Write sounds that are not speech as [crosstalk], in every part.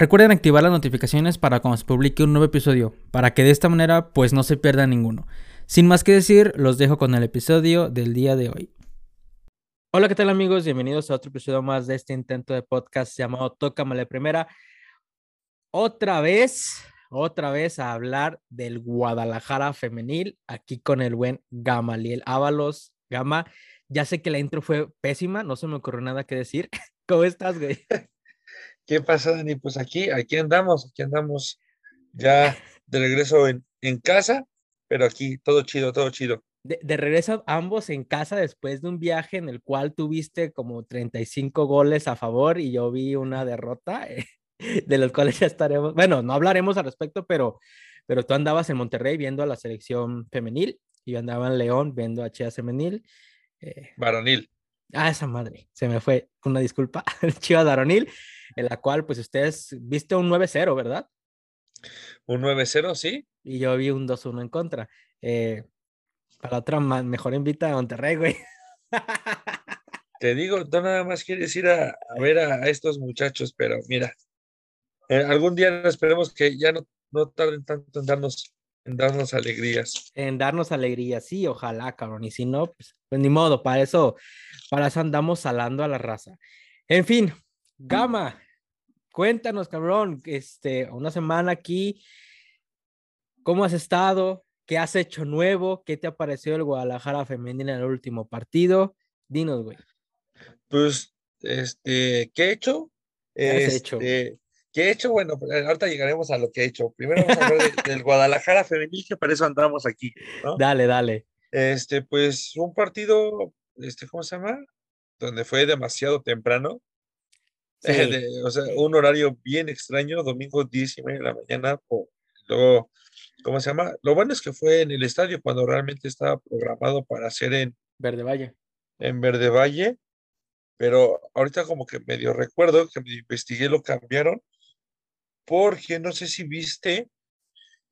Recuerden activar las notificaciones para cuando se publique un nuevo episodio, para que de esta manera pues no se pierda ninguno. Sin más que decir, los dejo con el episodio del día de hoy. Hola, ¿qué tal amigos? Bienvenidos a otro episodio más de este intento de podcast llamado Tócame la Primera. Otra vez, otra vez a hablar del Guadalajara femenil, aquí con el buen Gamaliel Ábalos. Gama, ya sé que la intro fue pésima, no se me ocurrió nada que decir. [laughs] ¿Cómo estás, güey? ¿Qué pasa, Dani? Pues aquí, aquí andamos, aquí andamos ya de regreso en, en casa, pero aquí todo chido, todo chido. De, de, regreso ambos en casa después de un viaje en el cual tuviste como 35 goles a favor y yo vi una derrota, eh, [laughs] de los cuales ya estaremos, bueno, no hablaremos al respecto, pero, pero tú andabas en Monterrey viendo a la selección femenil y yo andaba en León viendo a Chivas femenil. Eh, Varonil. Ah, esa madre, se me fue, una disculpa, [laughs] Chivas Varonil en la cual pues ustedes viste un 9-0, ¿verdad? Un 9-0, sí. Y yo vi un 2-1 en contra. Eh, para otra, mejor invita a Monterrey, güey. [laughs] Te digo, tú nada más quieres ir a, ver a, estos muchachos, pero mira, eh, algún día esperemos que ya no, no tarden tanto en darnos, en darnos alegrías. En darnos alegrías, sí, ojalá, cabrón. Y si no, pues, pues ni modo, para eso, para eso andamos salando a la raza. En fin, Gama, cuéntanos, cabrón, este, una semana aquí, ¿cómo has estado? ¿Qué has hecho nuevo? ¿Qué te ha parecido el Guadalajara femenina en el último partido? Dinos, güey. Pues, este, ¿qué he hecho? ¿Qué has hecho? Este, ¿Qué he hecho? Bueno, pues, ahorita llegaremos a lo que he hecho. Primero vamos a hablar del Guadalajara femenil, que para eso andamos aquí, ¿no? Dale, dale. Este, pues, un partido, este, ¿cómo se llama? Donde fue demasiado temprano. [laughs] o sea, un horario bien extraño, domingo 10 y media de la mañana, luego, ¿cómo se llama? Lo bueno es que fue en el estadio cuando realmente estaba programado para ser en Verde Valle. En Verde Valle, pero ahorita como que medio recuerdo que me investigué, lo cambiaron, porque no sé si viste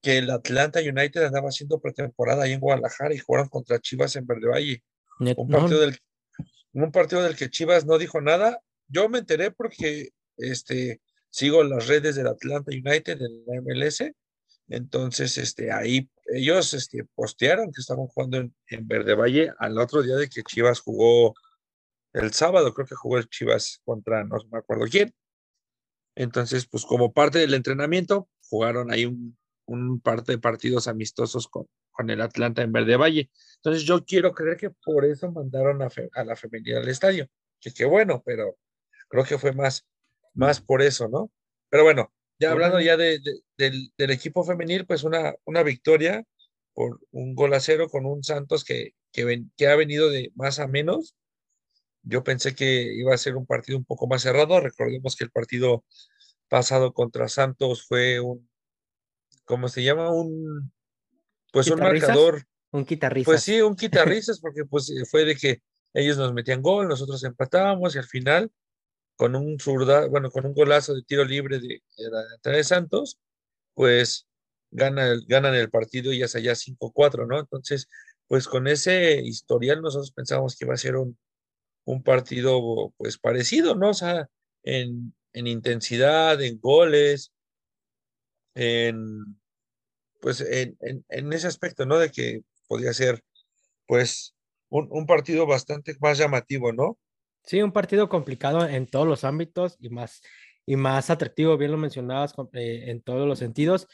que el Atlanta United andaba haciendo pretemporada ahí en Guadalajara y jugaron contra Chivas en Verde Valle. Un partido, del, un partido del que Chivas no dijo nada yo me enteré porque este, sigo las redes del Atlanta United en la MLS. Entonces, este, ahí ellos este, postearon que estaban jugando en, Verde Valle al otro día de que Chivas jugó el sábado, creo que jugó el Chivas contra no me acuerdo quién. Entonces, pues como parte del entrenamiento, jugaron ahí un, un par de partidos amistosos con, con el Atlanta en Verde Valle. Entonces, yo quiero creer que por eso mandaron a, a la femenina al estadio. Que qué bueno, pero Creo que fue más, más por eso, ¿no? Pero bueno, ya hablando ya de, del, equipo femenil, pues una, una victoria por un gol a cero con un Santos que, que, que ha venido de más a menos. Yo pensé que iba a ser un partido un poco más cerrado. Recordemos que el partido pasado contra Santos fue un, ¿cómo se llama? Un, pues un marcador. Un quitarrizas. Pues sí, un quitarrizas, porque pues fue de que ellos nos metían gol, nosotros empatábamos y al final con un zurda, bueno, con un golazo de tiro libre de, de, Santos, pues gana el, ganan el partido y ya allá 5-4, ¿no? Entonces, pues con ese historial nosotros pensábamos que iba a ser un, un partido pues parecido, ¿no? O sea, en, en intensidad, en goles, en pues en, en, en, ese aspecto, ¿no? De que podía ser pues un, un partido bastante más llamativo, ¿no? Sí, un partido complicado en todos los ámbitos y más, y más atractivo, bien lo mencionabas eh, en todos los sentidos,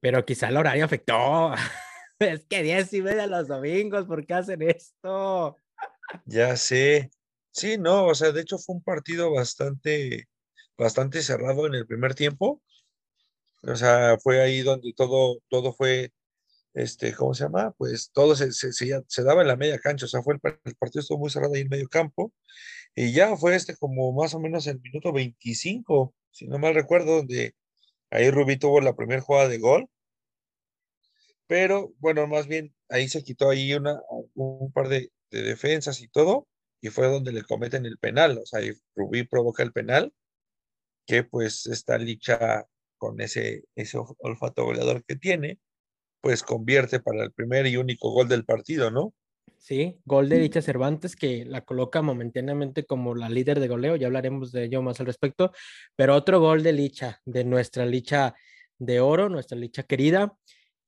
pero quizá el horario afectó. [laughs] es que 10 y media los domingos, ¿por qué hacen esto? Ya sé. Sí, no, o sea, de hecho fue un partido bastante, bastante cerrado en el primer tiempo. O sea, fue ahí donde todo, todo fue, este, ¿cómo se llama? Pues todo se, se, daba en la media cancha, o sea, fue el, partido estuvo muy cerrado ahí en medio campo y ya fue este como más o menos el minuto 25, si no mal recuerdo, donde ahí Rubí tuvo la primera jugada de gol. Pero bueno, más bien ahí se quitó ahí una, un par de, defensas y todo, y fue donde le cometen el penal. O sea, Rubí provoca el penal, que pues está Licha con ese, ese olfato goleador que tiene, pues convierte para el primer y único gol del partido, ¿no? Sí, gol de Licha Cervantes que la coloca momentáneamente como la líder de goleo, ya hablaremos de ello más al respecto, pero otro gol de Licha, de nuestra Licha de oro, nuestra Licha querida,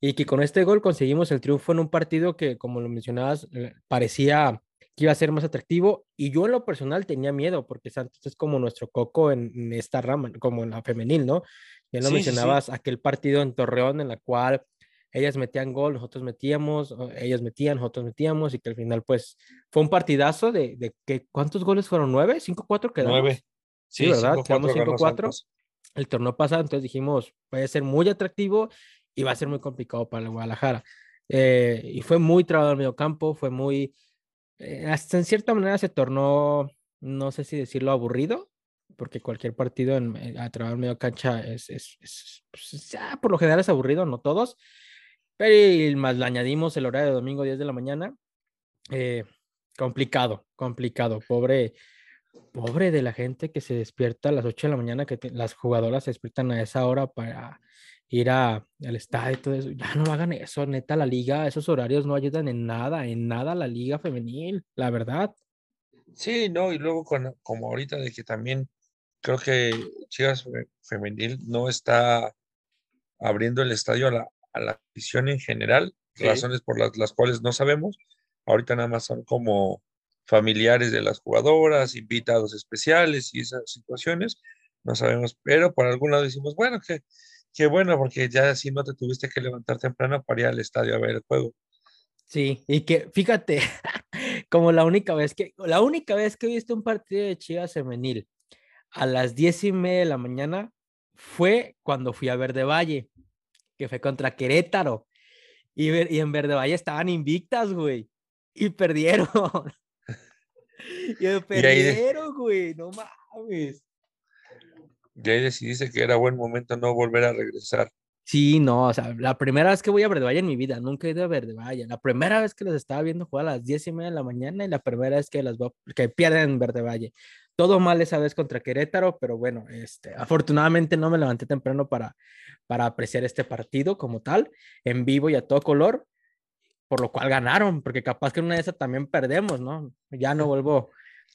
y que con este gol conseguimos el triunfo en un partido que, como lo mencionabas, eh, parecía que iba a ser más atractivo, y yo en lo personal tenía miedo, porque Santos es como nuestro coco en, esta rama, como en la femenil, ¿no? Ya lo mencionabas, aquel partido en Torreón en la cual ellas metían gol, nosotros metíamos, ellas metían, nosotros metíamos, y que al final, pues, fue un partidazo de, de que, ¿cuántos goles fueron? ¿Nueve? ¿Cinco, cuatro quedamos? Nueve. Sí, ¿verdad? Quedamos cinco, cuatro. El torneo pasado, entonces dijimos, puede ser muy atractivo y va a ser muy complicado para el Guadalajara. Eh, y fue muy trabado el medio campo, fue muy, eh, hasta en cierta manera se tornó, no sé si decirlo aburrido, porque cualquier partido en, eh, a través medio cancha es, es, es pues, ya, por lo general es aburrido, no todos, pero más le añadimos el horario de domingo 10 de la mañana. Eh, complicado, complicado. Pobre, pobre de la gente que se despierta a las 8 de la mañana, que las jugadoras se despiertan a esa hora para ir al estadio y todo eso. Ya no hagan eso, neta, la liga, esos horarios no ayudan en nada, en nada la liga femenil, la verdad. Sí, no, y luego como ahorita de que también creo que Chivas Femenil no está abriendo el estadio a la, a la afición en general, razones por las, las cuales no sabemos. Ahorita nada más son como familiares de las jugadoras, invitados especiales y esas situaciones, no sabemos, pero por algún lado decimos, bueno, que, qué bueno, porque ya así no te tuviste que levantar temprano para ir al estadio a ver el juego. Sí, y que fíjate, [laughs] como la única vez que, la única vez que he visto un partido de Chivas femenil a las diez y media de la mañana fue cuando fui a Verde Valle que fue contra Querétaro. Y, y en Verde Valle estaban invictas, güey. Y perdieron. [laughs] y perdieron, güey. No mames. Y ahí decidiste que era buen momento no volver a regresar. Sí, no, o sea, la primera vez que voy a Verde Valle en mi vida, nunca he ido a Verde Valle. La primera vez que los estaba viendo jugar a las diez y media de la mañana y la primera vez que las que pierden en Verde Valle. Todo mal esa vez contra Querétaro, pero bueno, este, afortunadamente no me levanté temprano para, para apreciar este partido como tal, en vivo y a todo color, por lo cual ganaron, porque capaz que en una de esas también perdemos, ¿no? Ya no vuelvo,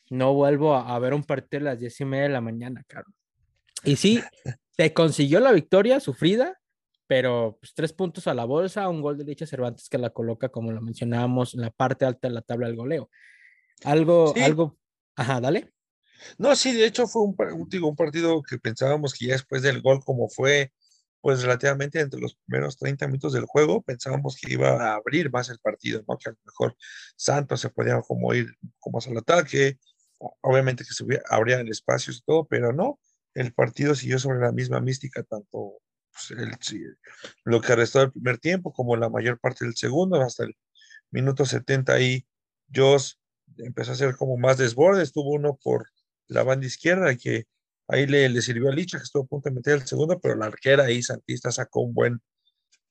no vuelvo a, ver un partido a las diez y media de la mañana, claro. Y sí, [laughs] se consiguió la victoria sufrida, pero pues, tres puntos a la bolsa, un gol de Licha Cervantes que la coloca, como lo mencionábamos, en la parte alta de la tabla del goleo. Algo, algo, ajá, dale. No, sí, de hecho fue un, un, partido que pensábamos que ya después del gol, como fue pues relativamente entre los primeros 30 minutos del juego, pensábamos que iba a abrir más el partido, ¿no? Que a lo mejor Santos se podía como ir como más al ataque, obviamente que se abrían espacios y todo, pero no, el partido siguió sobre la misma mística, tanto pues, el, lo que restó del primer tiempo como la mayor parte del segundo, hasta el minuto 70 ahí, Joss empezó a hacer como más desbordes, tuvo uno por la banda izquierda, que ahí le, sirvió a Licha, que estuvo a punto de meter el segundo, pero la arquera ahí, Santista, sacó un buen,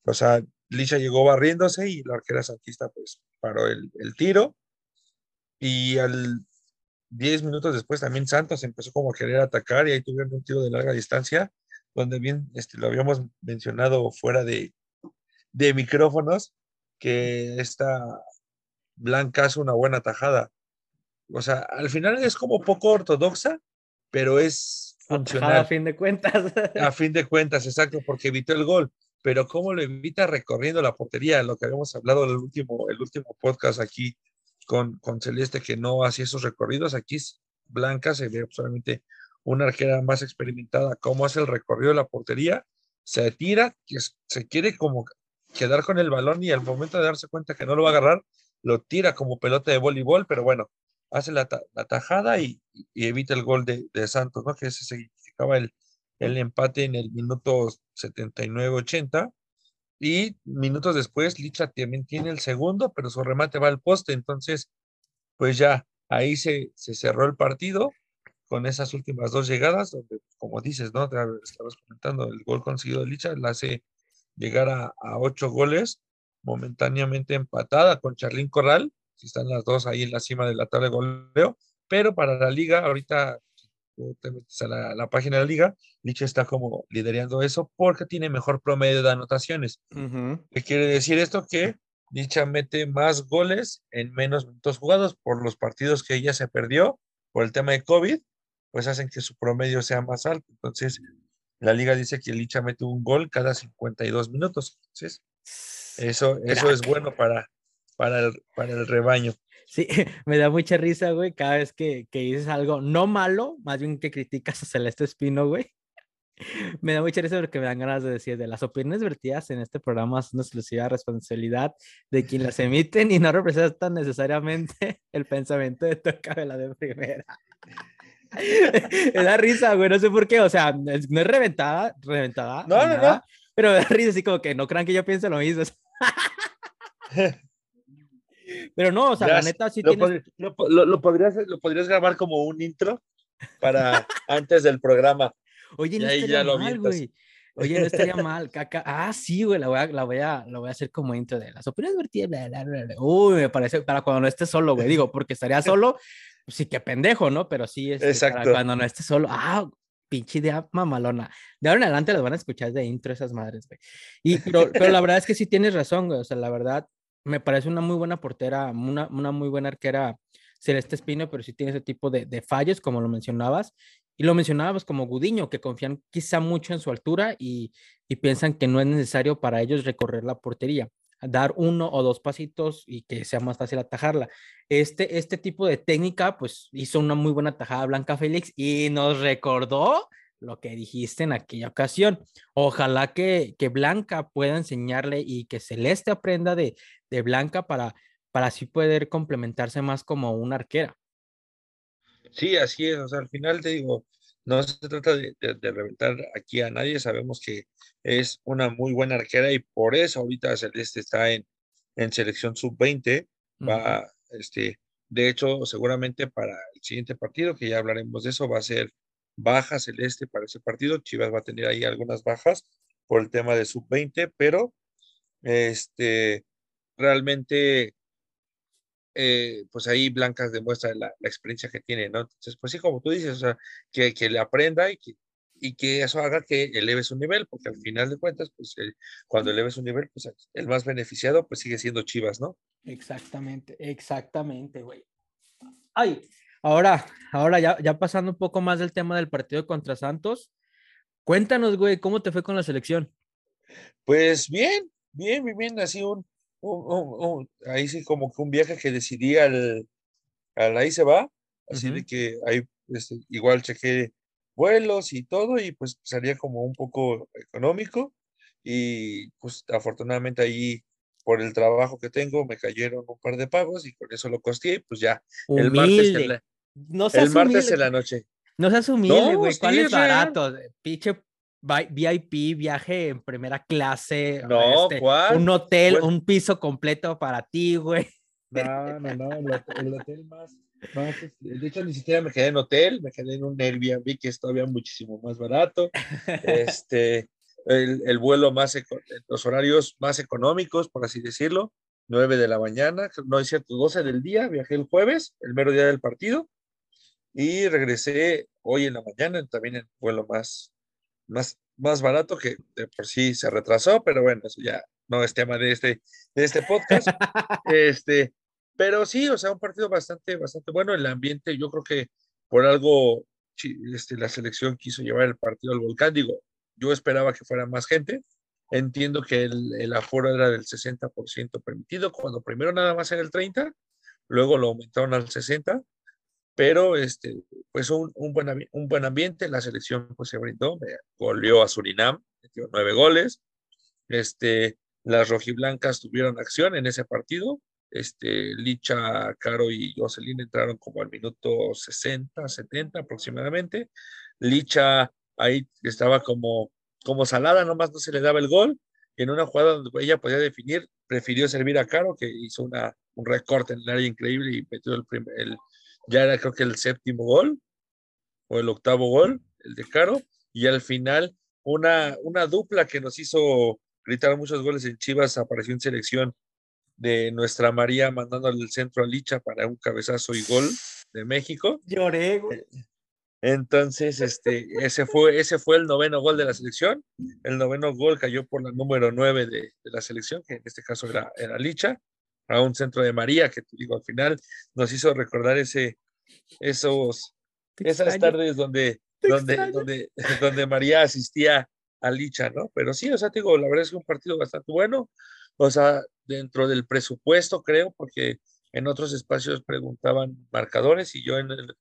o sea, Licha llegó barriéndose y la arquera Santista pues paró el, el tiro. Y al 10 minutos después también Santos empezó como a querer atacar y ahí tuvieron un tiro de larga distancia, donde bien este, lo habíamos mencionado fuera de, de micrófonos, que esta Blanca hace una buena tajada o sea, al final es como poco ortodoxa, pero es funcional. A fin de cuentas. A [laughs] fin de cuentas, exacto, porque evitó el gol. Pero cómo lo evita recorriendo la portería, lo que habíamos hablado en el último, el último podcast aquí con, con Celeste, que no hacía esos recorridos. Aquí Blanca se ve solamente una arquera más experimentada, cómo hace el recorrido de la portería, se tira, se quiere como quedar con el balón y al momento de darse cuenta que no lo va a agarrar, lo tira como pelota de voleibol, pero bueno, hace la, tajada y, evita el gol de, Santos, ¿no? Que ese significaba el, el empate en el minuto 79-80. Y minutos después, Licha también tiene el segundo, pero su remate va al poste. Entonces, pues ya ahí se, se cerró el partido con esas últimas dos llegadas, donde, como dices, ¿no? Estabas comentando, el gol conseguido de Licha la hace llegar a, a ocho goles, momentáneamente empatada con Charlín Corral, están las dos ahí en la cima de la tabla de goleo, pero para la liga, ahorita tú te metes a la, página de la liga, Licha está como liderando eso porque tiene mejor promedio de anotaciones. ¿Qué quiere decir esto? Que Licha mete más goles en menos minutos jugados por los partidos que ella se perdió por el tema de COVID, pues hacen que su promedio sea más alto. Entonces, la liga dice que Licha mete un gol cada 52 minutos. Entonces, eso, eso es bueno para, para, el, para el rebaño. Sí, [laughs] me da mucha risa, güey, cada vez que, que dices algo no malo, más bien que criticas a Celeste Espino, güey. [laughs] Me da mucha risa porque me dan ganas de decir de las opiniones vertidas en este programa son exclusiva responsabilidad de quien las emiten y no representan necesariamente [laughs] el pensamiento de la de primera. me da risa, güey, no sé por qué, o sea, no es reventada, reventada. No, no, no. Pero me da risa así como que no crean que yo piense lo mismo. Pero no, o sea, la neta sí lo, tienes... lo, lo, podrías, lo podrías grabar como un intro para [laughs] antes del programa. Oye, no estaría mal, güey. Oye, no estaría [laughs] mal, caca. Ah, sí, güey, la voy a, la voy a, la voy a hacer como intro de las opiniones vertidas. Uy, me parece, para cuando no esté solo, güey, digo, porque estaría [laughs] solo, pues sí, que pendejo, ¿no? Pero sí, es este, para cuando no esté solo. Ah, pinche idea mamalona. De ahora en adelante las van a escuchar de intro esas madres, güey. Y, pero, pero la verdad es que sí tienes razón, güey. O sea, la verdad, me parece una muy buena portera, una, una muy buena arquera Celeste Espino, pero sí tiene ese tipo de, de, fallos, como lo mencionabas. Y lo mencionabas como Gudiño, que confían quizá mucho en su altura y, y piensan que no es necesario para ellos recorrer la portería, dar uno o dos pasitos y que sea más fácil atajarla. Este, este tipo de técnica, pues hizo una muy buena tajada Blanca Félix y nos recordó lo que dijiste en aquella ocasión. Ojalá que, que Blanca pueda enseñarle y que Celeste aprenda de, de Blanca para, para así poder complementarse más como una arquera. Sí, así es. O sea, al final te digo, no se trata de, reventar aquí a nadie. Sabemos que es una muy buena arquera y por eso ahorita Celeste está en, en selección sub-20. Va, este, de hecho, seguramente para el siguiente partido, que ya hablaremos de eso, va a ser baja Celeste para ese partido. Chivas va a tener ahí algunas bajas por el tema de sub-20, pero este, realmente, eh, pues ahí Blancas demuestra la, experiencia que tiene, ¿no? Entonces, pues sí, como tú dices, o sea, que, que le aprenda y que, y que eso haga que eleve su nivel, porque al final de cuentas, pues cuando eleve su nivel, pues el más beneficiado, pues sigue siendo Chivas, ¿no? Exactamente, exactamente, güey. Ay, ahora, ahora ya, ya pasando un poco más del tema del partido contra Santos, cuéntanos, güey, ¿cómo te fue con la selección? Pues bien, bien, bien, bien, así un, ahí sí como que un viaje que decidí al, ahí se va, así de que ahí este, igual chequé vuelos y todo y pues salía como un poco económico y pues afortunadamente ahí por el trabajo que tengo me cayeron un par de pagos y con eso lo costeé y pues ya el martes, en la, no el martes en la noche. No seas humilde, güey. ¿Cuál es barato? Pinche VIP, viaje en primera clase. No, este, Un hotel, un piso completo para ti, güey. No, no, no, el, hotel más, este, de hecho ni siquiera me quedé en hotel, me quedé en un Airbnb que es todavía muchísimo más barato. [laughs] Este, el, el vuelo más, los horarios más económicos, por así decirlo, 9 de la mañana, no es cierto, 12 del día, viajé el jueves, el mero día del partido, y regresé hoy en la mañana, también en vuelo más, más, más barato que de por sí se retrasó, pero bueno, eso ya no es tema de este, de este podcast. [laughs] este, pero sí, o sea, un partido bastante, bastante bueno. El ambiente, yo creo que por algo este, la selección quiso llevar el partido al volcán. Digo, yo esperaba que fuera más gente. Entiendo que el, el aforo era del 60% permitido, cuando primero nada más era el 30%, luego lo aumentaron al 60% pero este, pues un, un, buen, un buen ambiente, la selección pues se brindó, goleó a Surinam, metió nueve goles, este, las rojiblancas tuvieron acción en ese partido, este, Licha, Caro y Jocelyn entraron como al minuto 60, 70 aproximadamente, Licha ahí estaba como, como salada, nomás no se le daba el gol, en una jugada donde ella podía definir, prefirió servir a Caro, que hizo una, un recorte en el área increíble y metió el, primer, el, ya era creo que el séptimo gol o el octavo gol, el de Caro, y al final una, una dupla que nos hizo gritar muchos goles en Chivas apareció en selección de nuestra María mandándole el centro a Licha para un cabezazo y gol de México. Lloré, güey. Entonces, este, ese fue, ese fue el noveno gol de la selección. El noveno gol cayó por la número nueve de, la selección, que en este caso era, era Licha, a un centro de María, que te digo, al final nos hizo recordar ese, esos, esas tardes donde, donde, donde, [laughs] donde María asistía a Licha, ¿no? Pero sí, o sea, te digo, la verdad es que un partido bastante bueno, o sea, dentro del presupuesto, creo, porque en otros espacios preguntaban marcadores y yo en el,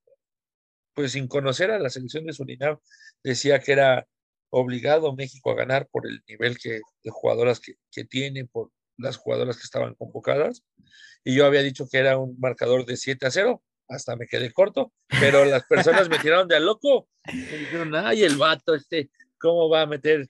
pues sin conocer a la selección de Surinam, decía que era obligado México a ganar por el nivel que, de jugadoras que, que tiene, por las jugadoras que estaban convocadas. Y yo había dicho que era un marcador de 7 a 0, hasta me quedé corto, pero las personas me tiraron de a loco. Me dijeron, ay, el vato, este, ¿cómo va a meter?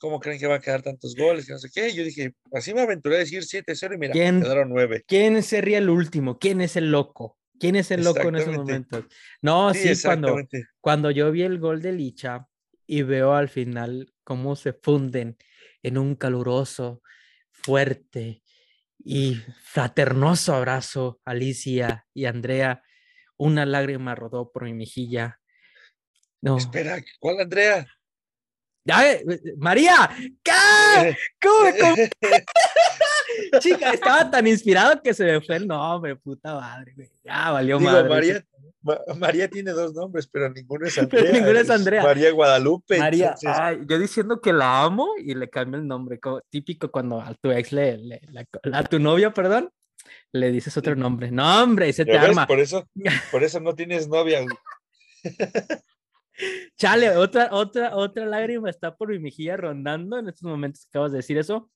¿Cómo creen que va a quedar tantos goles? Que no sé qué. Yo dije, así me aventuré a decir 7-0 y mira, quedaron 9. ¿Quién sería el último? ¿Quién es el loco? ¿Quién es el loco en esos momentos? No, sí, cuando, cuando yo vi el gol de Licha y veo al final cómo se funden en un caluroso, fuerte y fraternoso abrazo, Alicia y Andrea, una lágrima rodó por mi mejilla. No. Espera, ¿cuál Andrea? Eh, María, ¿qué? ¿Cómo, cómo? [laughs] Chica, estaba tan inspirado que se me fue el nombre, puta madre, güey. Ya valió Digo, madre. María, María tiene dos nombres, pero ninguno es [laughs] Andrea. Pero ninguno es Andrea. María Guadalupe. María, yo diciendo que la amo y le cambio el nombre, típico cuando a tu ex le, le a tu novia, perdón, le dices otro nombre. No, hombre, se te arma. Por eso, [laughs] por eso no tienes novia. [laughs] Chale, otra, otra, otra lágrima está por mi mejilla rondando en estos momentos que acabas de decir eso.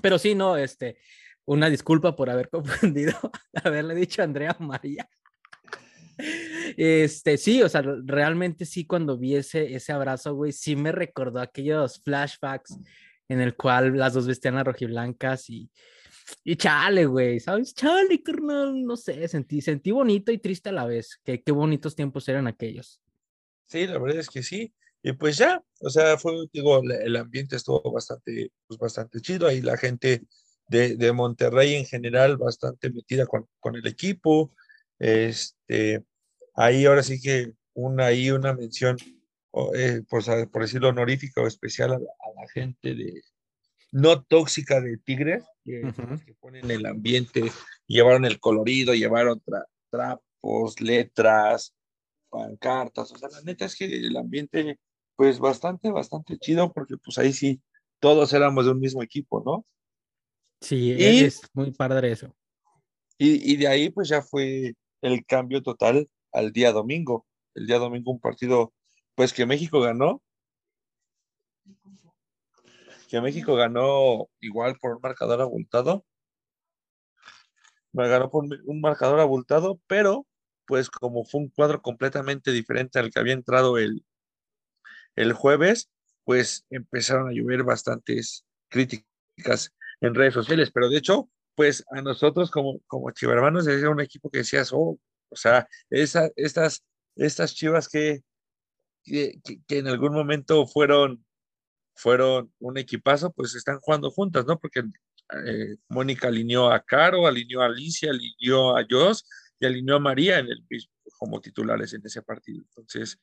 Pero sí, no, este, una disculpa por haber confundido, haberle dicho a Andrea María. Este, sí, o sea, realmente sí, cuando vi ese, ese abrazo, güey, sí me recordó aquellos flashbacks en el cual las dos vestían a rojiblancas y, y chale, güey, ¿sabes? Chale, carnal, no sé, sentí, sentí bonito y triste a la vez. Qué, qué bonitos tiempos eran aquellos. Sí, la verdad es que sí. Y pues ya, o sea, fue, digo, el ambiente estuvo bastante, pues bastante chido. Ahí la gente de, de Monterrey en general bastante metida con, con, el equipo. Este, ahí ahora sí que una, ahí una mención, eh, por, por, decirlo honorífica o especial a, la gente de no tóxica de Tigres, que, que ponen el ambiente, llevaron el colorido, llevaron trapos, letras, pancartas, o sea, la neta es que el ambiente, pues bastante, bastante chido, porque pues ahí sí, todos éramos de un mismo equipo, ¿no? Sí, es muy padre eso. Y, y de ahí pues ya fue el cambio total al día domingo. El día domingo un partido, pues que México ganó. Que México ganó igual por un marcador abultado. Ganó por un marcador abultado, pero pues como fue un cuadro completamente diferente al que había entrado el, el jueves, pues empezaron a llover bastantes críticas en redes sociales, pero de hecho, pues a nosotros como, como chivermanos era un equipo que decías, oh, o sea, esa, estas, estas chivas que, que, en algún momento fueron, fueron un equipazo, pues están jugando juntas, ¿no? Porque eh, Mónica alineó a Caro, alineó a Alicia, alineó a Joss, y alineó a María en el como titulares en ese partido. Entonces,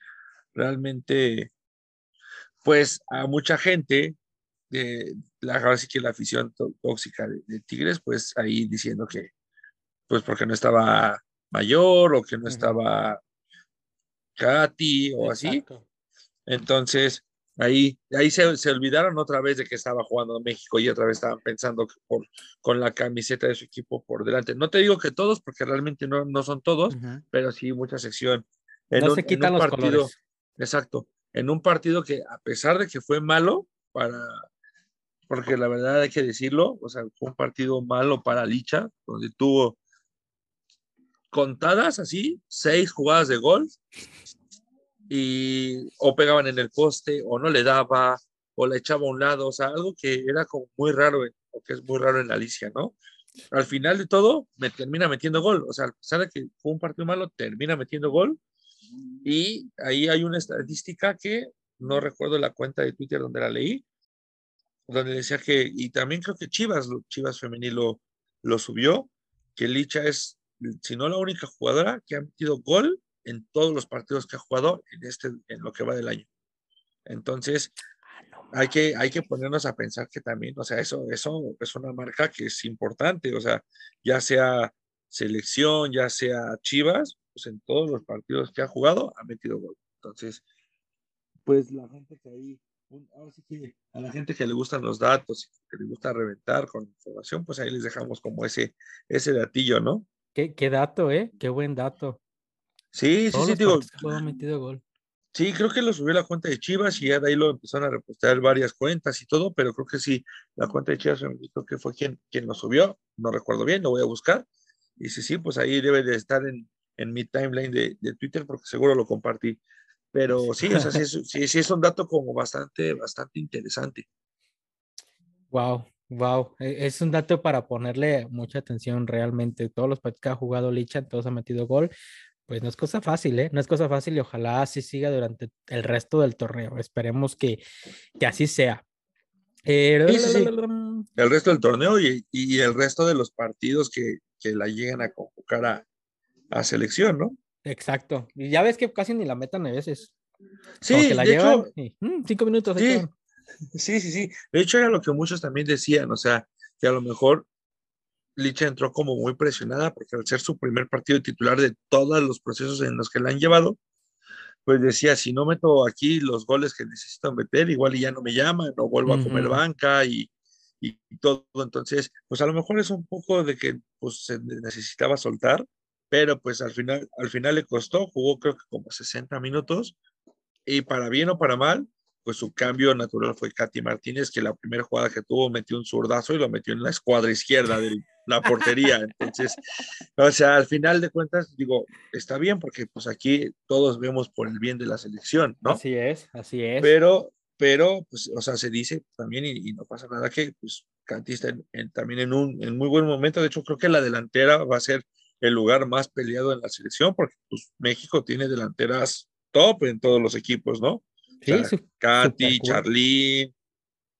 realmente, pues a mucha gente, de la, ahora sí que la afición tóxica de, Tigres, pues ahí diciendo que, pues porque no estaba mayor o que no estaba Katy o así. Entonces, Ahí, ahí se, se, olvidaron otra vez de que estaba jugando México y otra vez estaban pensando por, con la camiseta de su equipo por delante. No te digo que todos, porque realmente no, no son todos, pero sí mucha sección. En no se quitan los partido, colores. Exacto. En un partido que, a pesar de que fue malo, para, porque la verdad hay que decirlo, o sea, fue un partido malo para Licha, donde tuvo contadas así, seis jugadas de gol, y o pegaban en el poste o no le daba o la echaba a un lado, o sea, algo que era como muy raro, o que es muy raro en Alicia, ¿no? Al final de todo, me termina metiendo gol, o sea, a pesar de que fue un partido malo, termina metiendo gol y ahí hay una estadística que no recuerdo la cuenta de Twitter donde la leí, donde decía que, y también creo que Chivas, Chivas Femenil lo, subió, que Licha es, si no la única jugadora que ha metido gol en todos los partidos que ha jugado en, este, en lo que va del año. Entonces, ah, hay que, hay que ponernos a pensar que también, o sea, eso, eso es una marca que es importante, o sea, ya sea selección, ya sea Chivas, pues en todos los partidos que ha jugado ha metido gol. Entonces, pues la gente que ahí, ahora sí que a la gente que le gustan los datos, que le gusta reventar con información, pues ahí les dejamos como ese, ese datillo, ¿no? Qué, qué dato, ¿eh? Qué buen dato. Sí, sí, sí, digo. metido gol. Sí, creo que lo subió la cuenta de Chivas y ya de ahí lo empezaron a repostar varias cuentas y todo, pero creo que sí, la cuenta de Chivas creo que fue quien, quien lo subió, no recuerdo bien, lo voy a buscar. Y sí, sí, pues ahí debe de estar en, en mi timeline de, de, Twitter porque seguro lo compartí. Pero sí, o sea, sí, [laughs] sí, sí, es un dato como bastante, bastante interesante. Wow, wow. E, es un dato para ponerle mucha atención realmente. Todos los partidos que ha jugado Licha, todos han metido gol pues no es cosa fácil, ¿eh? No es cosa fácil y ojalá así siga durante el resto del torneo. Esperemos que, que así sea. Eh, el resto del torneo y, y, el resto de los partidos que, que la llegan a convocar a, a, selección, ¿no? Exacto. Y ya ves que casi ni la metan a veces. Sí, la de hecho, mm, cinco minutos. Sí, sí, sí, sí. De hecho, era lo que muchos también decían, o sea, que a lo mejor Licha entró como muy presionada porque al ser su primer partido titular de todos los procesos en los que la han llevado, pues decía, si no meto aquí los goles que necesito meter, igual ya no me llaman, no vuelvo a comer banca y, y, todo. Entonces, pues a lo mejor es un poco de que pues se necesitaba soltar, pero pues al final, al final le costó, jugó creo que como 60 minutos y para bien o para mal, pues su cambio natural fue Katy Martínez, que la primera jugada que tuvo metió un zurdazo y lo metió en la escuadra izquierda del la portería. Entonces, o sea, al final de cuentas, digo, está bien porque pues aquí todos vemos por el bien de la selección, ¿no? Así es, así es. Pero, pero, pues, o sea, se dice también y, no pasa nada que, pues, Katy está también en un en muy buen momento. De hecho, creo que la delantera va a ser el lugar más peleado en la selección porque, pues, México tiene delanteras top en todos los equipos, ¿no? Sí, Katy, Charly,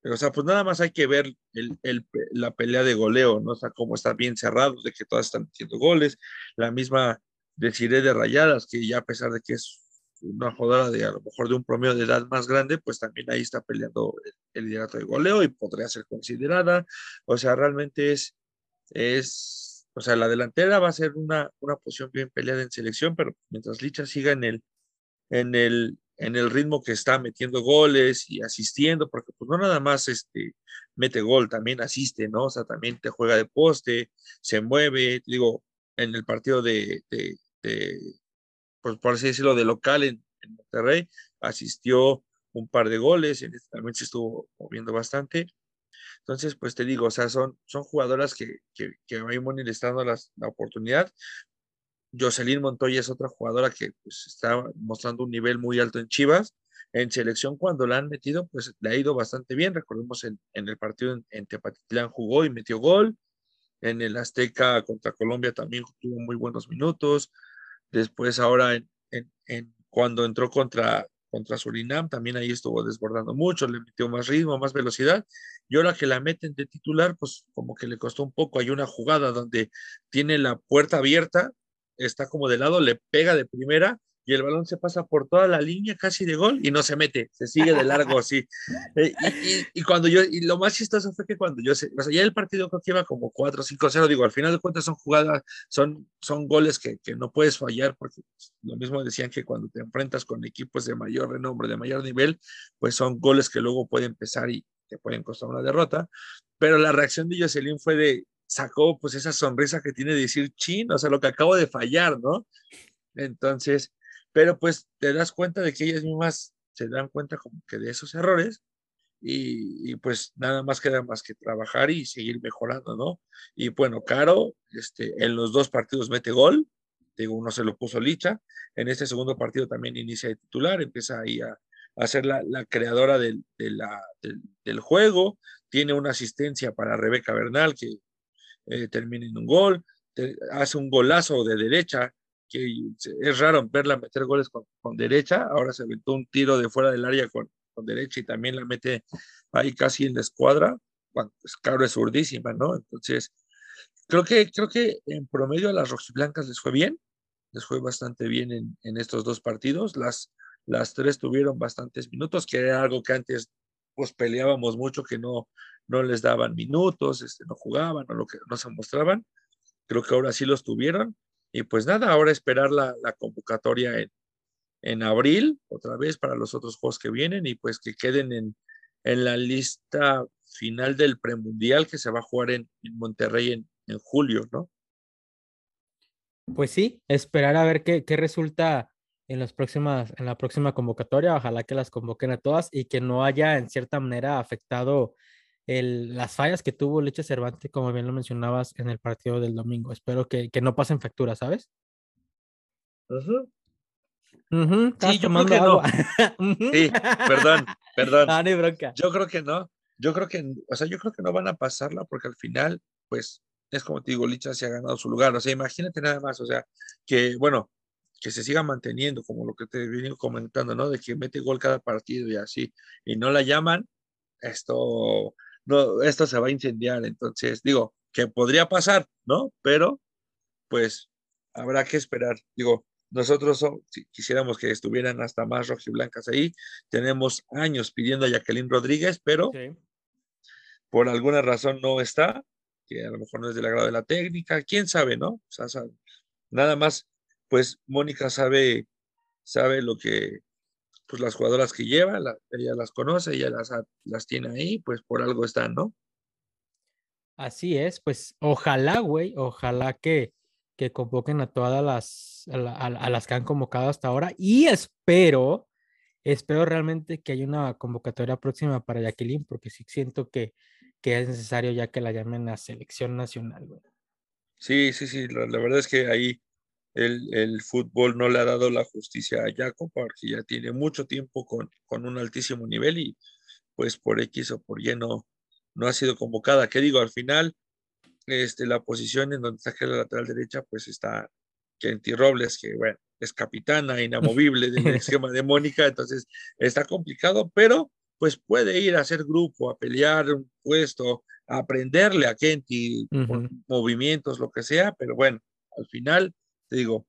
o sea, pues nada más hay que ver el, el, la pelea de goleo, ¿no? O sea, cómo está bien cerrado, de que todas están metiendo goles. La misma deciré de Rayadas, que ya a pesar de que es una jodada de a lo mejor de un promedio de edad más grande, pues también ahí está peleando el, liderato de goleo y podría ser considerada. O sea, realmente es, es, o sea, la delantera va a ser una, una posición bien peleada en selección, pero mientras Licha siga en el, en el, en el ritmo que está metiendo goles y asistiendo, porque pues no nada más este, mete gol, también asiste, ¿no? O sea, también te juega de poste, se mueve, digo, en el partido de, de, pues por así decirlo, de local en, Monterrey, asistió un par de goles, en este también se estuvo moviendo bastante. Entonces, pues te digo, o sea, son, son jugadoras que, que, que a le está dando la oportunidad. Jocelyn Montoya es otra jugadora que pues, está mostrando un nivel muy alto en Chivas. En selección, cuando la han metido, pues le ha ido bastante bien. Recordemos en, el partido en, Tepatitlán jugó y metió gol. En el Azteca contra Colombia también tuvo muy buenos minutos. Después, ahora, en, cuando entró contra, contra Surinam, también ahí estuvo desbordando mucho, le metió más ritmo, más velocidad. Y ahora que la meten de titular, pues como que le costó un poco. Hay una jugada donde tiene la puerta abierta está como de lado, le pega de primera y el balón se pasa por toda la línea casi de gol y no se mete, se sigue de largo así. [laughs] Eh, y, cuando yo, y lo más chistoso fue que cuando yo, o sea, ya el partido creo que iba como 4 5 0, digo, al final de cuentas son jugadas, son, son goles que, que no puedes fallar, porque pues, lo mismo decían que cuando te enfrentas con equipos de mayor renombre, de mayor nivel, pues son goles que luego pueden empezar y te pueden costar una derrota. Pero la reacción de Jocelyn fue de, sacó pues esa sonrisa que tiene de decir, chin, o sea, lo que acabo de fallar, ¿no? Entonces, pero pues te das cuenta de que ellas mismas se dan cuenta como que de esos errores y, pues nada más queda más que trabajar y seguir mejorando, ¿no? Y bueno, Caro, este, en los dos partidos mete gol, digo, uno se lo puso Licha, en este segundo partido también inicia de titular, empieza ahí a, a ser la, creadora del, del, del, juego, tiene una asistencia para Rebeca Bernal, que eh, termina en un gol, hace un golazo de derecha, que es raro verla meter goles con, derecha, ahora se aventó un tiro de fuera del área con, con, derecha y también la mete ahí casi en la escuadra, cuando pues, claro es urdísima, ¿no? Entonces, creo que, creo que en promedio a las rojiblancas les fue bien, les fue bastante bien en, en estos dos partidos. Las, las tres tuvieron bastantes minutos, que era algo que antes pues peleábamos mucho, que no, no les daban minutos, este, no jugaban, o lo que no se mostraban. Creo que ahora sí los tuvieron. Y pues nada, ahora esperar la, la convocatoria en, en abril, otra vez para los otros juegos que vienen y pues que queden en, en la lista final del premundial que se va a jugar en, en Monterrey en, en, julio, ¿no? Pues sí, esperar a ver qué, qué resulta en, las próximas, en la próxima convocatoria. Ojalá que las convoquen a todas y que no haya en cierta manera afectado el, las fallas que tuvo Leche Cervantes, como bien lo mencionabas en el partido del domingo. Espero que, que no pasen facturas, ¿sabes? Uh -huh. Uh -huh, sí, yo creo que agua. [laughs] no. sí, perdón, perdón. Ah, no bronca. Yo creo que no. Yo creo que, o sea, yo creo que no van a pasarla porque al final, pues, es como te digo, Licha se ha ganado su lugar. O sea, imagínate nada más, o sea, que, bueno, que se siga manteniendo, como lo que te vengo comentando, ¿no? De que mete gol cada partido y así, y no la llaman, esto, no, esto se va a incendiar. Entonces, digo, que podría pasar, ¿no? Pero, pues, habrá que esperar. Digo, nosotros son, si quisiéramos que estuvieran hasta más rojiblancas ahí, tenemos años pidiendo a Jacqueline Rodríguez, pero sí. por alguna razón no está, que a lo mejor no es del agrado de la técnica, quién sabe, ¿no? O sea, nada más, pues Mónica sabe, sabe lo que, pues las jugadoras que lleva, la, ella las conoce, ella las, las tiene ahí, pues por algo están, ¿no? Así es, pues ojalá, güey, ojalá que, que convoquen a todas las, a, la, a, las que han convocado hasta ahora y espero, espero realmente que haya una convocatoria próxima para Jacqueline, porque sí siento que, que es necesario ya que la llamen a selección nacional, güey. Sí, sí, sí, la, la verdad es que ahí el, el, fútbol no le ha dado la justicia a Jaco porque ya tiene mucho tiempo con, con un altísimo nivel y pues por X o por Y no, no ha sido convocada. ¿Qué digo? Al final, este, la posición en donde está la lateral derecha, pues está Kenty Robles, que bueno, es capitana inamovible del [laughs] esquema de Mónica, entonces está complicado, pero pues puede ir a hacer grupo, a pelear un puesto, a aprenderle a Kenty uh -huh. movimientos, lo que sea, pero bueno, al final, te digo,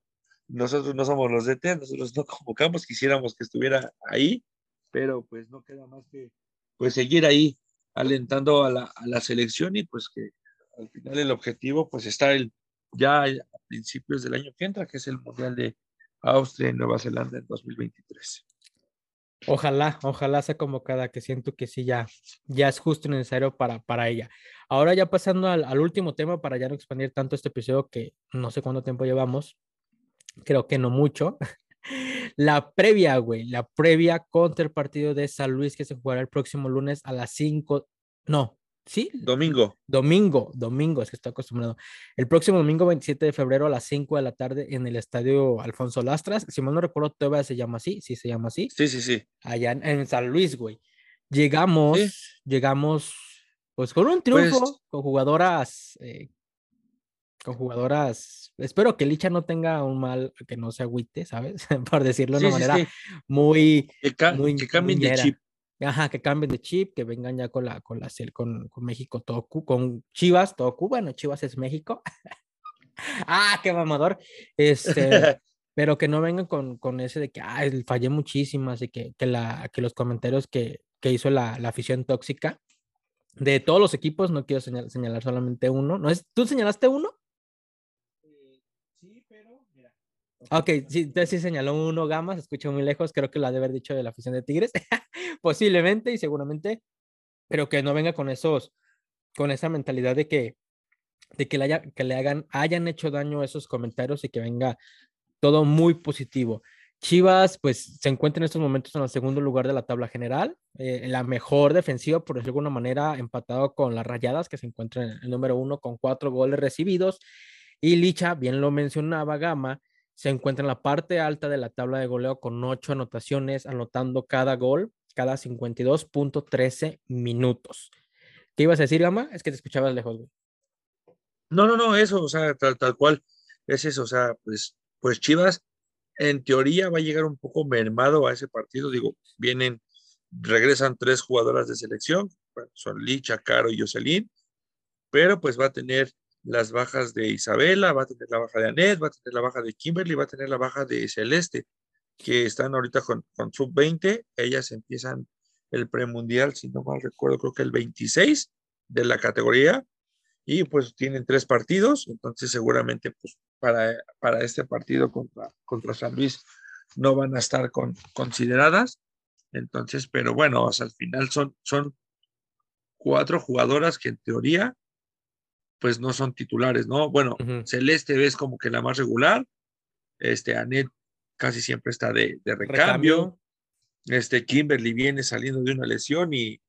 nosotros no somos los DT, nosotros no [laughs] convocamos, quisiéramos que estuviera ahí, pero pues no queda más que pues seguir ahí alentando a la, a la selección y pues que al final el objetivo pues está el, ya a principios del año que entra, que es el Mundial de Austria y Nueva Zelanda en 2023. Ojalá, ojalá sea convocada, que siento que sí, ya, ya es justo y necesario para, para ella. Ahora ya pasando al, último tema, para ya no expandir tanto este episodio, que no sé cuánto tiempo llevamos, creo que no mucho. [laughs] La previa, güey, la previa contra el partido de San Luis que se jugará el próximo lunes a las 5, no, ¿Sí? Domingo. Domingo, domingo, es que estoy acostumbrado. El próximo domingo 27 de febrero a las 5 de la tarde en el estadio Alfonso Lastras. Si mal no recuerdo, todavía se llama así, sí se llama así. Sí, sí, sí. Allá en, en San Luis, güey. Llegamos, sí. llegamos, pues con un triunfo, pues... con jugadoras, eh, con jugadoras. Espero que Licha no tenga un mal, que no se agüite, ¿sabes? [laughs] Por decirlo de sí, una manera muy. Que, ca muy, que cambien de chip. Ajá, que cambien de chip, que vengan ya con la, con la, con, con México, todo, con Chivas, todo Bueno, Chivas es México. [laughs] ah, qué mamador. Este, [laughs] pero que no vengan con, con ese de que, ah, fallé muchísimo, así que, que, la, que los comentarios que, que hizo la, la, afición tóxica de todos los equipos, no quiero señalar, señalar solamente uno. ¿No es, ¿Tú señalaste uno? Sí, pero mira. Ok, sí, entonces sí señaló uno Gama, se escucha muy lejos, creo que lo ha de haber dicho de la afición de Tigres, [laughs] posiblemente y seguramente, pero que no venga con esos, con esa mentalidad de que, de que le, haya, que le hagan, hayan hecho daño esos comentarios y que venga todo muy positivo. Chivas, pues, se encuentra en estos momentos en el segundo lugar de la tabla general, eh, la mejor defensiva, por decirlo de alguna manera, empatado con las Rayadas, que se encuentra en el número uno con cuatro goles recibidos, y Licha, bien lo mencionaba Gama, se encuentra en la parte alta de la tabla de goleo con ocho anotaciones, anotando cada gol cada 52.13 minutos. ¿Qué ibas a decir, Gama? Es que te escuchabas lejos, güey. No, no, no, eso, o sea, tal, tal cual, es eso, o sea, pues, pues Chivas en teoría va a llegar un poco mermado a ese partido, digo, vienen, regresan tres jugadoras de selección, son Licha, Caro y Jocelyn, pero pues va a tener las bajas de Isabela, va a tener la baja de Anet, va a tener la baja de Kimberly, va a tener la baja de Celeste, que están ahorita con, con sub-20. Ellas empiezan el premundial, si no mal recuerdo, creo que el 26 de la categoría. Y pues tienen tres partidos, entonces seguramente pues para, para este partido contra, contra San Luis no van a estar con, consideradas. Entonces, pero bueno, al final son, son cuatro jugadoras que en teoría pues no son titulares, ¿no? Bueno, Celeste ves como que la más regular, este Anet casi siempre está de, recambio. este Kimberly viene saliendo de una lesión y,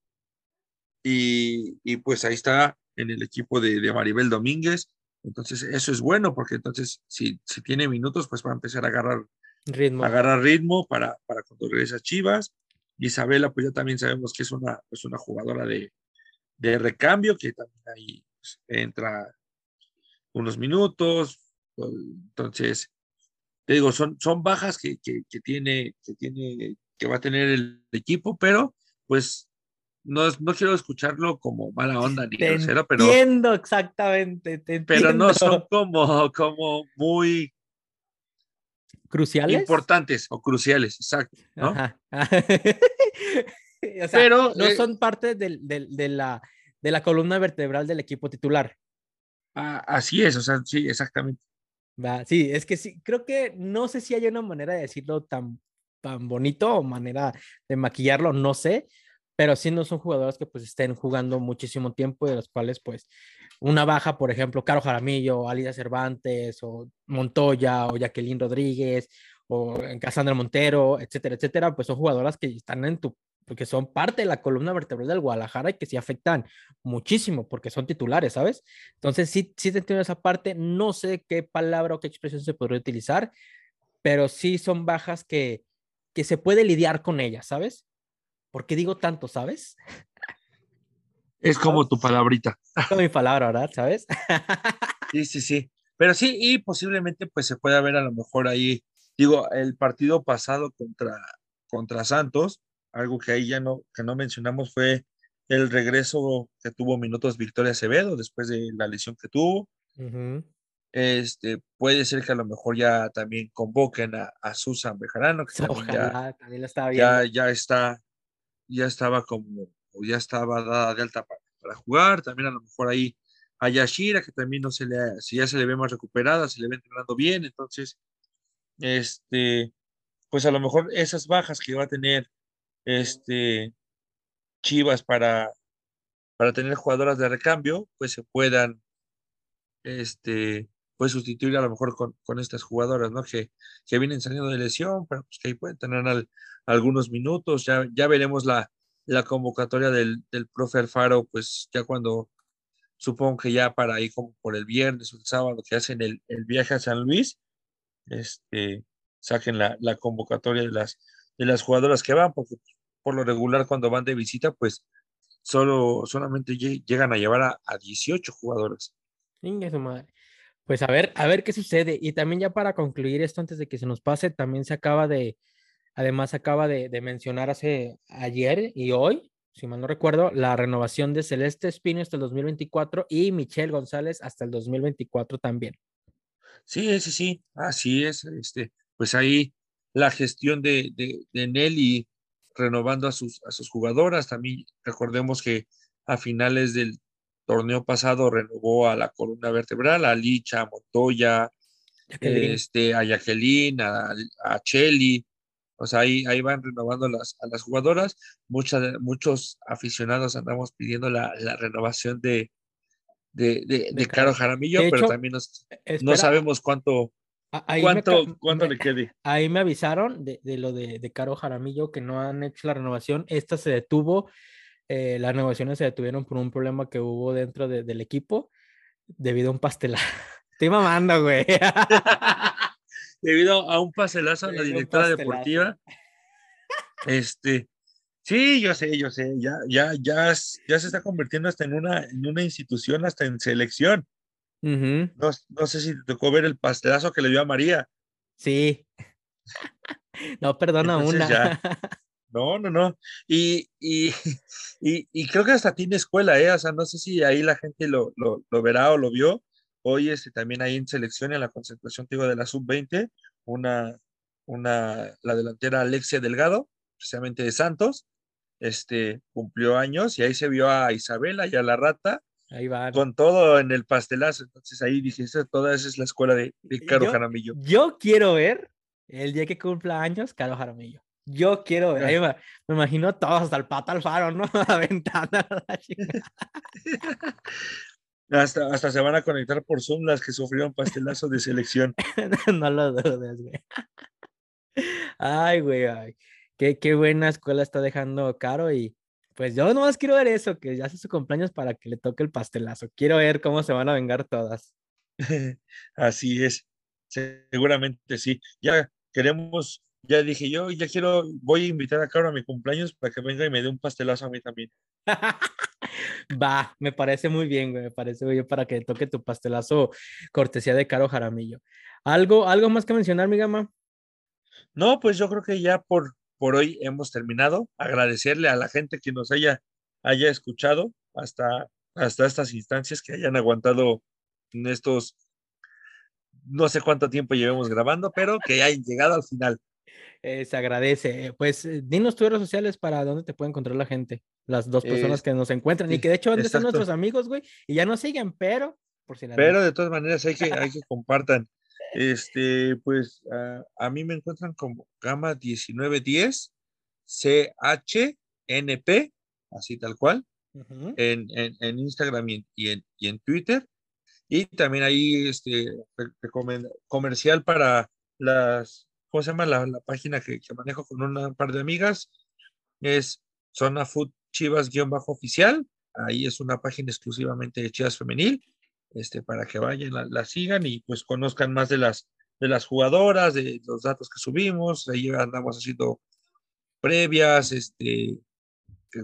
y, pues ahí está en el equipo de, Maribel Domínguez, entonces eso es bueno porque entonces si, si tiene minutos pues va a empezar a agarrar ritmo, agarrar ritmo para, para cuando regresa Chivas. Isabela pues ya también sabemos que es una, es una jugadora de, de recambio que también ahí entra unos minutos, entonces, te digo, son, son bajas que, que, tiene, que tiene, que va a tener el equipo, pero pues no, no quiero escucharlo como mala onda ni te pero. Entiendo exactamente, Pero no son como, como muy cruciales. Importantes o cruciales, exacto. [laughs] pero no eh son parte de la de la columna vertebral del equipo titular. Ah, así es, o sea, sí, exactamente. Sí, es que sí, creo que no sé si hay una manera de decirlo tan, tan bonito o manera de maquillarlo, no sé, pero sí no son jugadores que pues estén jugando muchísimo tiempo, de los cuales pues una baja, por ejemplo, Caro Jaramillo, Alida Cervantes, o Montoya, o Jacqueline Rodríguez, o Cassandra Montero, etcétera, etcétera, pues son jugadoras que están en tu porque son parte de la columna vertebral del Guadalajara y que sí afectan muchísimo porque son titulares, ¿sabes? Entonces, sí, sí te entiendo esa parte. No sé qué palabra o qué expresión se podría utilizar, pero sí son bajas que, que se puede lidiar con ellas, ¿sabes? ¿Por qué digo tanto, sabes? Es como tu palabrita. Es mi palabra, ¿verdad? ¿Sabes? [laughs] Sí, sí, sí. Pero sí, y posiblemente pues se pueda ver a lo mejor ahí, digo, el partido pasado contra, contra Santos, algo que ahí ya no, que no mencionamos fue el regreso que tuvo minutos Victoria Acevedo después de la lesión que tuvo. Este, puede ser que a lo mejor ya también convoquen a, Susan Bejarano, que también, ya, ya, está, ya estaba como, ya estaba dada de alta para, jugar. También a lo mejor ahí a Yashira, que también no se le, si ya se le ve más recuperada, se le ve entrenando bien. Entonces, este, pues a lo mejor esas bajas que va a tener este, Chivas para, para tener jugadoras de recambio, pues se puedan este, pues sustituir a lo mejor con, con estas jugadoras, ¿no? Que, que, vienen saliendo de lesión, pero pues que ahí pueden tener algunos minutos. Ya, ya veremos la, la convocatoria del, del profe Alfaro, pues ya cuando supongo que ya para ahí como por el viernes o el sábado que hacen el, el viaje a San Luis, este, saquen la, la convocatoria de las, de las jugadoras que van, porque por lo regular cuando van de visita, pues solo, solamente llegan a llevar a, 18 jugadoras. Pues a ver, a ver qué sucede. Y también ya para concluir esto, antes de que se nos pase, también se acaba de, además acaba de, mencionar hace ayer y hoy, si mal no recuerdo, la renovación de Celeste Espino hasta el 2024 y Michelle González hasta el 2024 también. Sí, sí, sí, así es. Este, pues ahí la gestión de, de, Nelly renovando a sus, a sus jugadoras. También recordemos que a finales del torneo pasado renovó a la columna vertebral, a Licha, a Montoya, este, a Jacqueline, a, a Cheli. O sea, ahí, ahí van renovando las, a las jugadoras. Muchas, muchos aficionados andamos pidiendo la, la renovación de, de, de, Caro Jaramillo, pero también no sabemos cuánto, ¿Cuánto, ¿Cuánto, le quede? Ahí me avisaron de, de lo de, de, Caro Jaramillo que no han hecho la renovación. Esta se detuvo. Eh, las renovaciones se detuvieron por un problema que hubo dentro del equipo debido a un pastelazo. [laughs] Estoy mamando, güey. [laughs] debido a un pastelazo a la directora deportiva. Este, sí, yo sé, yo sé, ya, ya, ya, ya se está convirtiendo hasta en una, en una institución, hasta en selección no, sé si te tocó ver el pastelazo que le dio a María. Sí. [laughs] no, perdona una. [laughs] No, no, no. Y, [laughs] y, y, creo que hasta tiene escuela, ¿eh? O sea, no sé si ahí la gente lo, lo, verá o lo vio. Hoy este, también hay en selección, en la concentración, digo, de la sub-20, una, una, la delantera Alexia Delgado, precisamente de Santos, este, cumplió años y ahí se vio a Isabela y a la rata Ahí va. con todo en el pastelazo. Entonces ahí dije, esa, toda esa es la escuela de, de Caro Yo- Jaramillo. Yo quiero ver el día que cumpla años Caro Jaramillo. Yo quiero ver. Ahí me, me imagino todos hasta el pata al faro, ¿no? [laughs] A la ventana. la. [laughs] Hasta, hasta se van a conectar por Zoom las que sufrieron pastelazo de selección. [laughs] no lo dudes, güey. Ay, güey, ay. Qué, qué buena escuela está dejando Caro y pues yo nomás quiero ver eso, que ya hace su cumpleaños para que le toque el pastelazo. Quiero ver cómo se van a vengar todas. [laughs] Así es, seguramente sí. Ya queremos, ya dije yo, ya quiero, voy a invitar a Caro a mi cumpleaños para que venga y me dé un pastelazo a mí también. [laughs] Va, me parece muy bien, güey, me parece muy bien para que toque tu pastelazo cortesía de Caro Jaramillo. ¿Algo, algo más que mencionar, mi gama? No, pues yo creo que ya por, por hoy hemos terminado. Agradecerle a la gente que nos haya, haya escuchado hasta, hasta estas instancias, que hayan aguantado en estos, no sé cuánto tiempo llevemos grabando, pero que hayan llegado al final. Eh, se agradece. Eh, Pues eh, dinos tus redes sociales para dónde te puede encontrar la gente, las dos personas Es- que nos encuentran y que de hecho exacto. nuestros amigos, güey, y ya nos siguen, pero por si la Pero de todas maneras hay que, hay que compartan. Este, pues a, a mí me encuentran como Gama 1910 CHNP, así tal cual, en, en, en Instagram y en, y en, y en Twitter. Y también ahí este comercial para las, ¿cómo se llama? La, la página que, que manejo con una par de amigas. Es Zona Food Chivas-oficial. Ahí es una página exclusivamente de Chivas Femenil este, para que vayan, la, la sigan y pues conozcan más de las, de las jugadoras, de los datos que subimos. Ahí andamos haciendo previas, este,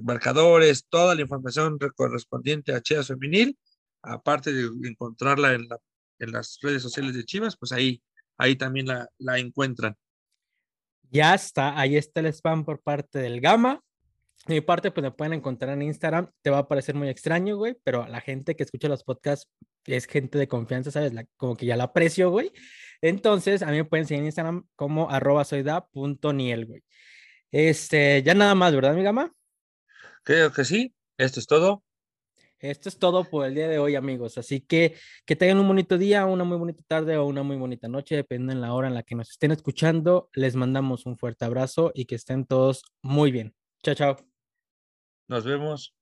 marcadores, toda la información re- correspondiente a Chivas Femenil, aparte de encontrarla en, la, en las redes sociales de Chivas, pues ahí, ahí también la, la encuentran. Ya está, ahí está el spam por parte del Gama. De mi parte, pues me pueden encontrar en Instagram. Te va a parecer muy extraño, güey, pero la gente que escucha los podcasts es gente de confianza, ¿sabes? La- como que ya la aprecio, güey. Entonces, a mí me pueden seguir en Instagram como arroba soyda.niel, güey. Este, ya nada más, ¿verdad, mi Gama? Creo que sí, esto es todo. Esto es todo por el día de hoy, amigos. Así que que tengan un bonito día, una muy bonita tarde o una muy bonita noche, dependiendo en la hora en la que nos estén escuchando. Les mandamos un fuerte abrazo y que estén todos muy bien. Chao, chao. Nos vemos.